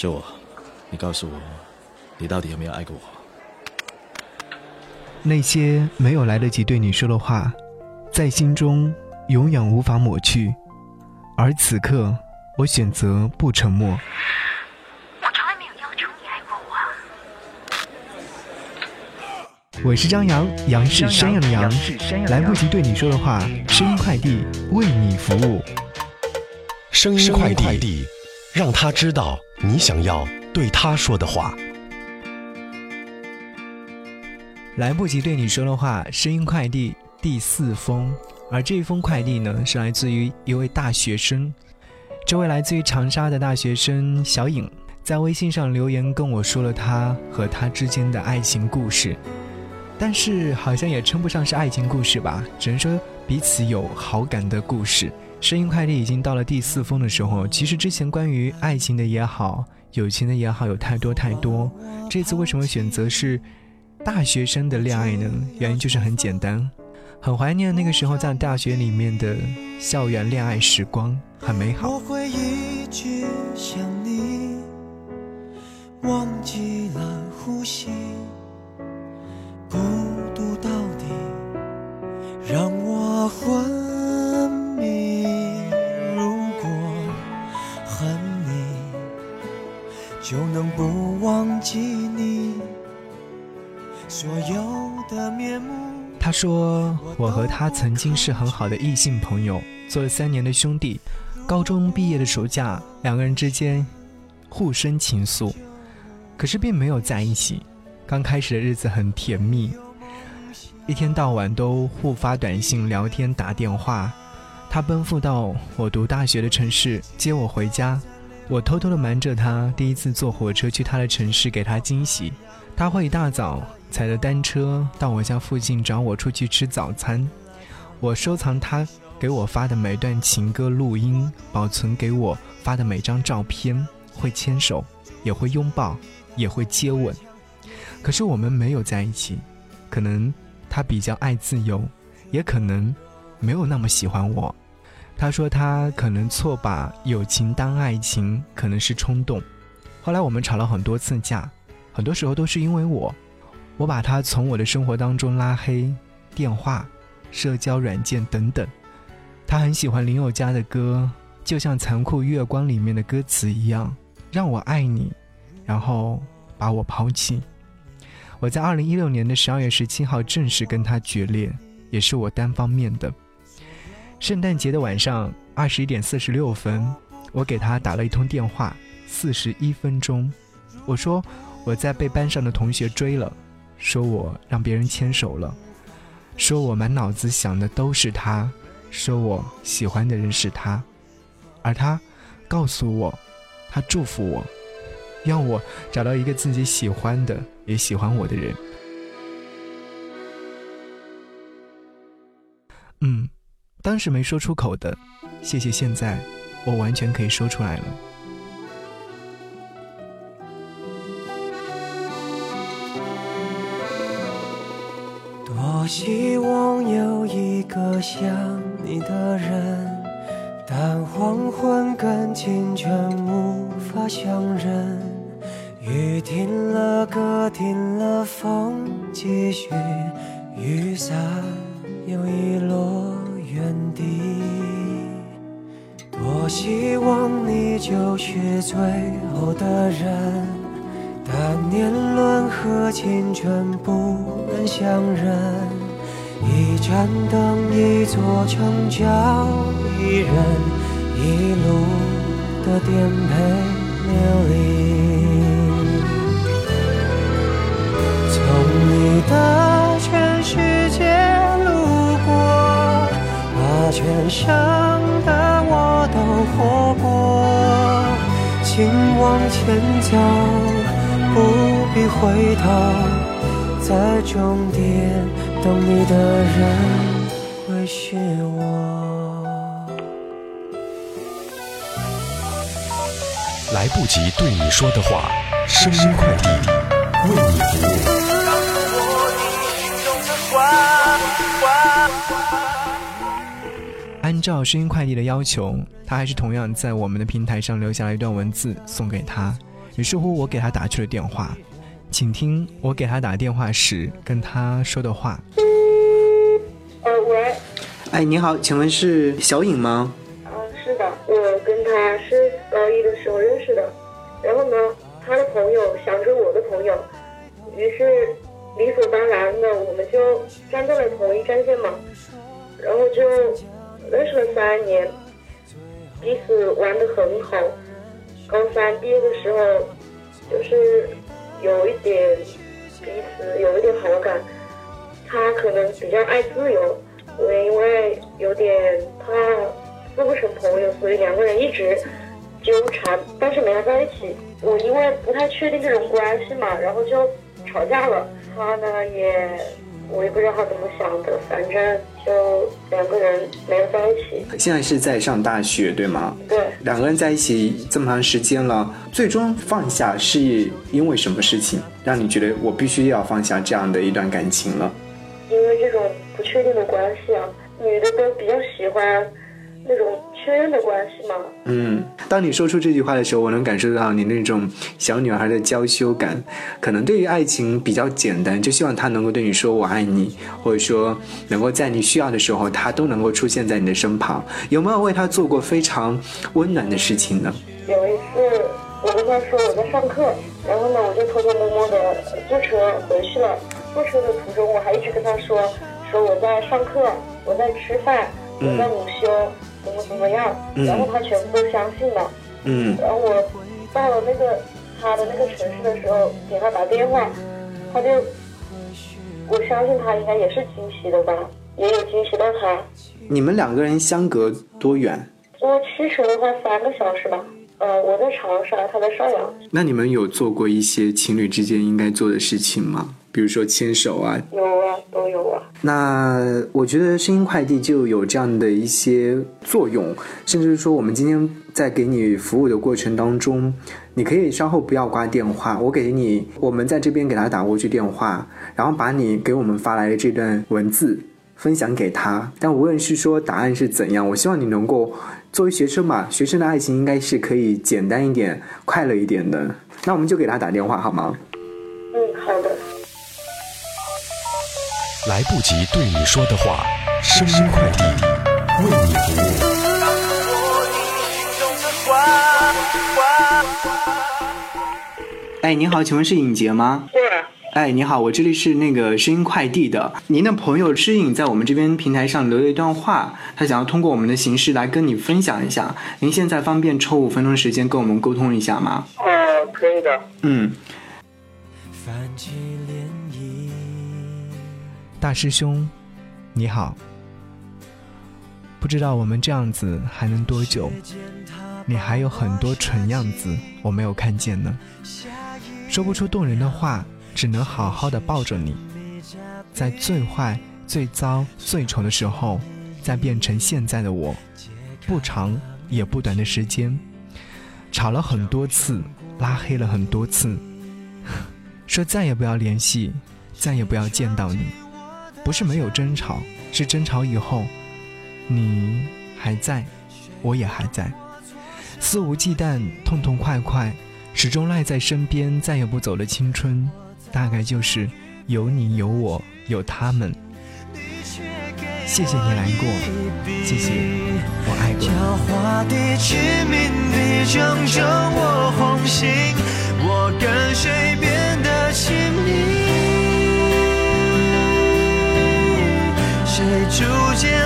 是我，你告诉我，你到底有没有爱过我？那些没有来得及对你说的话，在心中永远无法抹去。而此刻，我选择不沉默。我从来没有要求你爱过我。我是张扬，杨是山羊的羊，来不及对你说的话，声音快递为你服务。声音快递，让他知道你想要对他说的话。来不及对你说的话，声音快递第四封。而这一封快递呢，是来自于一位大学生。这位来自于长沙的大学生小颖，在微信上留言跟我说了他和他之间的爱情故事，但是好像也称不上是爱情故事吧，只能说彼此有好感的故事。声音快递已经到了第四封的时候，其实之前关于爱情的也好，友情的也好，有太多太多。这次为什么选择是大学生的恋爱呢？原因就是很简单。很怀念那个时候在大学里面的校园恋爱时光，很美好。我会一直想你，忘记了呼吸，孤独到底让我昏就能不忘记你所有的面目。他说：“我和他曾经是很好的异性朋友，做了三年的兄弟。高中毕业的暑假，两个人之间互生情愫，可是并没有在一起。刚开始的日子很甜蜜，一天到晚都互发短信、聊天、打电话。他奔赴到我读大学的城市接我回家，我偷偷的瞒着他，第一次坐火车去他的城市给他惊喜。他会一大早。”踩着单车到我家附近找我出去吃早餐，我收藏他给我发的每段情歌录音，保存给我发的每张照片，会牵手，也会拥抱，也会接吻。可是我们没有在一起，可能他比较爱自由，也可能没有那么喜欢我。他说他可能错把友情当爱情，可能是冲动。后来我们吵了很多次架，很多时候都是因为我。我把他从我的生活当中拉黑，电话、社交软件等等。他很喜欢林宥嘉的歌，就像《残酷月光》里面的歌词一样，让我爱你，然后把我抛弃。我在二零一六年的十二月十七号正式跟他决裂，也是我单方面的。圣诞节的晚上二十一点四十六分，我给他打了一通电话，四十一分钟，我说我在被班上的同学追了。说我让别人牵手了，说我满脑子想的都是他，说我喜欢的人是他，而他告诉我，他祝福我，要我找到一个自己喜欢的也喜欢我的人。嗯，当时没说出口的，谢谢，现在我完全可以说出来了。多希望有一个像你的人，但黄昏跟清晨无法相认。雨停了，歌停了，风继续，雨伞又遗落多希望你就是最后的人，但年轮和青春不能相认。一盏灯，一座城，叫一人，一路的颠沛流离。从你的全世界，把全盛的我都活过。请往前走，不必回头，在终点。等你的人会是我。来不及对你说的话，声音快递为你服务。按照声音快递的要求，他还是同样在我们的平台上留下了一段文字送给他。于是乎，我给他打去了电话，请听我给他打电话时跟他说的话。呃，喂，哎，你好，请问是小颖吗？啊，是的，我跟他是高一的时候认识的，然后呢，他的朋友想着我的朋友，于是理所当然的我们就站在了同一战线嘛，然后就认识了三年，彼此玩的很好。高三毕业的时候，就是有一点彼此有一点好感，他可能比较爱自由。我因为有点怕做不成朋友，所以两个人一直纠缠，但是没有在一起。我因为不太确定这种关系嘛，然后就吵架了。他呢也，我也不知道他怎么想的，反正就两个人没有在一起。现在是在上大学，对吗？对，两个人在一起这么长时间了，最终放下是因为什么事情让你觉得我必须要放下这样的一段感情了？因为这种不确定的关系啊，女的都比较喜欢那种确认的关系吗。嗯，当你说出这句话的时候，我能感受到你那种小女孩的娇羞感。可能对于爱情比较简单，就希望他能够对你说“我爱你”，或者说能够在你需要的时候，他都能够出现在你的身旁。有没有为他做过非常温暖的事情呢？有一次，我跟他说我在上课，然后呢，我就偷偷摸摸的坐车回去了。坐车的途中，我还一直跟他说，说我在上课，我在吃饭，我在午休，怎么怎么样。然后他全部都相信了。嗯然后我到了那个他的那个城市的时候，给他打电话，他就，我相信他应该也是惊喜的吧，也有惊喜到他。你们两个人相隔多远？坐汽车的话三个小时吧。呃，我在长沙，他在邵阳。那你们有做过一些情侣之间应该做的事情吗？比如说牵手啊。有啊，都有啊。那我觉得声音快递就有这样的一些作用，甚至是说我们今天在给你服务的过程当中，你可以稍后不要挂电话，我给你，我们在这边给他打过去电话，然后把你给我们发来的这段文字分享给他。但无论是说答案是怎样，我希望你能够作为学生嘛，学生的爱情应该是可以简单一点、快乐一点的。那我们就给他打电话好吗？来不及对你说的话，声音快递为你服务。哎，你好，请问是尹杰吗？对。哎，你好，我这里是那个声音快递的。您的朋友知影在我们这边平台上留了一段话，他想要通过我们的形式来跟你分享一下。您现在方便抽五分钟时间跟我们沟通一下吗？呃，可以的。嗯。大师兄，你好。不知道我们这样子还能多久？你还有很多蠢样子我没有看见呢，说不出动人的话，只能好好的抱着你，在最坏、最糟、最丑的时候，再变成现在的我，不长也不短的时间，吵了很多次，拉黑了很多次，说再也不要联系，再也不要见到你。不是没有争吵，是争吵以后，你还在，我也还在，肆无忌惮、痛痛快快，始终赖在身边，再也不走的青春，大概就是有你有我有他们。谢谢你来过，谢谢我爱过狡逐渐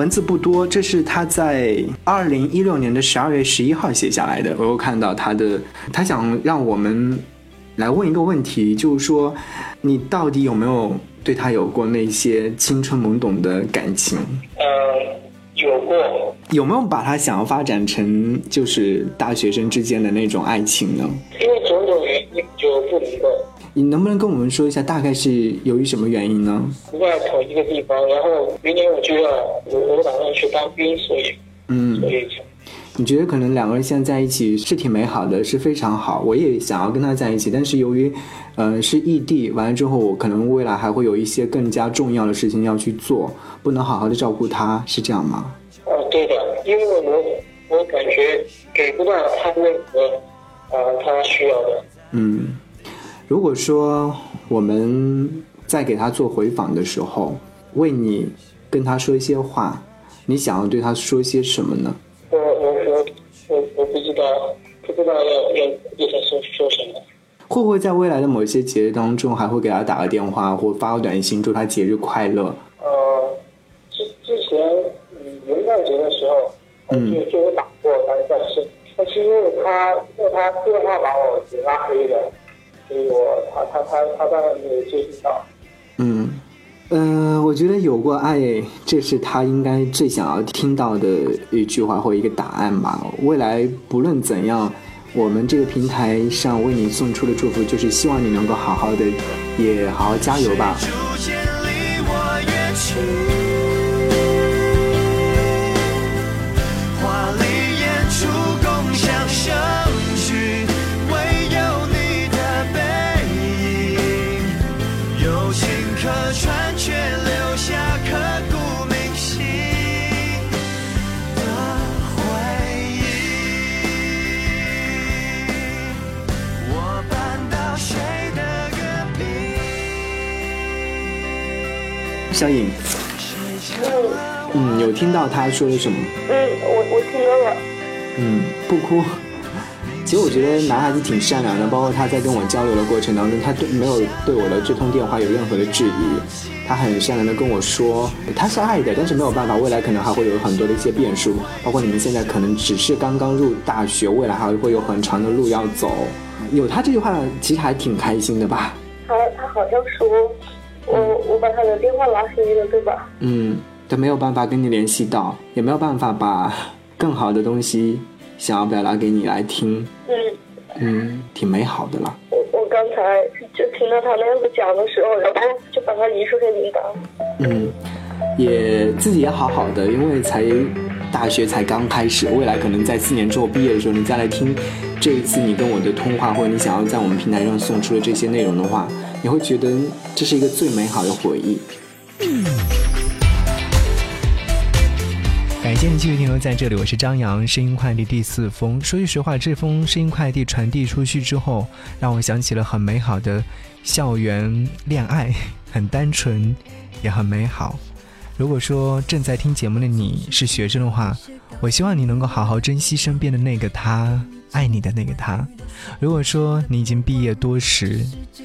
文字不多，这是他在二零一六年的十二月十一号写下来的。我又看到他的，他想让我们来问一个问题，就是说，你到底有没有对他有过那些青春懵懂的感情？呃，有过。有没有把他想要发展成就是大学生之间的那种爱情呢？因为种种原因，你能不能跟我们说一下，大概是由于什么原因呢？在同一个地方，然后明年我就要我我打算去当兵，所以嗯所，以你觉得可能两个人现在在一起是挺美好的，是非常好，我也想要跟他在一起，但是由于，呃，是异地，完了之后我可能未来还会有一些更加重要的事情要去做，不能好好的照顾他，是这样吗？哦对的，因为我我感觉给不到他任何呃他需要的。嗯，如果说我们在给他做回访的时候，为你跟他说一些话，你想要对他说些什么呢？我我我我我不知道不知道要要对他说说什么。会不会在未来的某一些节日当中，还会给他打个电话或发个短信，祝他节日快乐？呃，之之前嗯元旦节的时候，嗯就就有打过，但是但是但是因为他因为他电话把我给拉黑了，所以我他他他他当然没有接触到。嗯，呃，我觉得有过爱，这是他应该最想要听到的一句话或一个答案吧。未来不论怎样，我们这个平台上为你送出的祝福，就是希望你能够好好的，也好好加油吧。逐小颖，嗯，有听到他说了什么？嗯，我我听到了。嗯，不哭。其实我觉得男孩子挺善良的，包括他在跟我交流的过程当中，他对没有对我的这通电话有任何的质疑，他很善良的跟我说他是爱的，但是没有办法，未来可能还会有很多的一些变数，包括你们现在可能只是刚刚入大学，未来还会有很长的路要走。有他这句话，其实还挺开心的吧？他他好像说，我我把他的电话拉黑了，对吧？嗯，他没有办法跟你联系到，也没有办法把 更好的东西想要表达给你来听，嗯，嗯，挺美好的啦。我我刚才就听到他那样子讲的时候，然后就把他移出给名单。嗯，也自己也好好的，因为才大学才刚开始，未来可能在四年之后毕业的时候，你再来听这一次你跟我的通话，或者你想要在我们平台上送出的这些内容的话，你会觉得这是一个最美好的回忆。感谢你继续停留在这里，我是张扬，声音快递第四封。说句实话，这封声音快递传递出去之后，让我想起了很美好的校园恋爱，很单纯，也很美好。如果说正在听节目的你是学生的话，我希望你能够好好珍惜身边的那个他，爱你的那个他。如果说你已经毕业多时，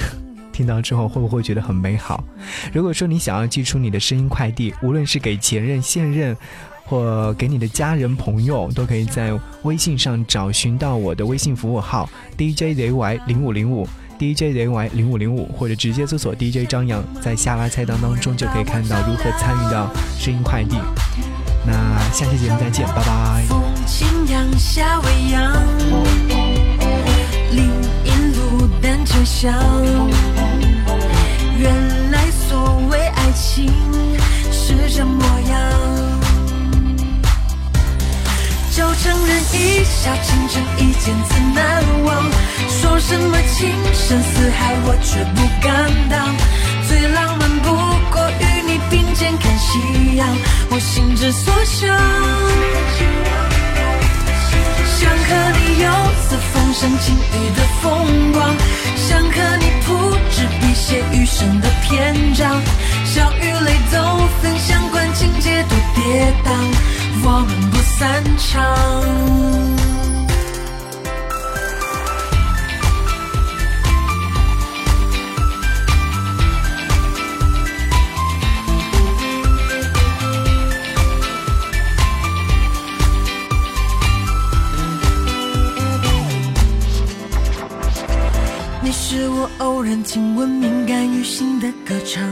听到之后会不会觉得很美好？如果说你想要寄出你的声音快递，无论是给前任、现任，或给你的家人朋友，都可以在微信上找寻到我的微信服务号 DJZY 零五零五 DJZY 零五零五，或者直接搜索 DJ 张扬，在下拉菜单当中就可以看到如何参与到声音快递。那下期节目再见，拜拜。风轻扬夏未央，林荫路单车响。认一下倾城一见自难忘，说什么情深似海，我却不敢当。最浪漫不过与你并肩看夕阳，我心之所向。想和你游四方赏晴雨的风光，想和你铺纸笔写余生的篇章，笑与泪都分享，管情节多跌宕，我们不散场。偶然听闻敏感于心的歌唱，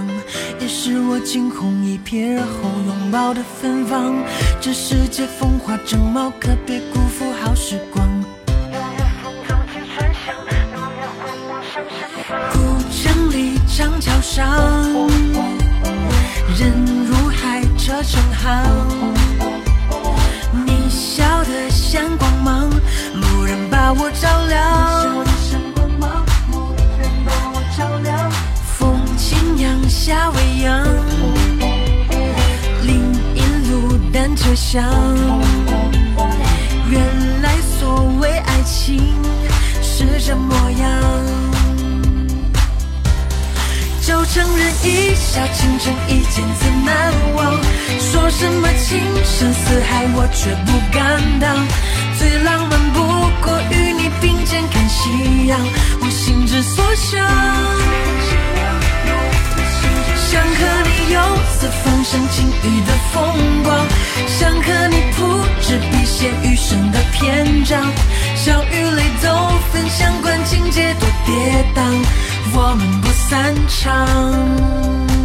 也是我惊鸿一瞥而后拥抱的芬芳。这世界风华正茂，可别辜负好时光。古城里，长桥上，人如海，车成行。你笑得像光芒，蓦然把我照亮。夏未央，林荫路单车响。原来所谓爱情是这模样。就承认一笑倾城，一见怎难忘？说什么情深似海，我却不敢当。最浪漫不过与你并肩看夕阳，我心之所向。想和你游四方赏晴雨的风光，想和你铺纸笔写余生的篇章，笑与泪都分享，管情节多跌宕。我们不散场。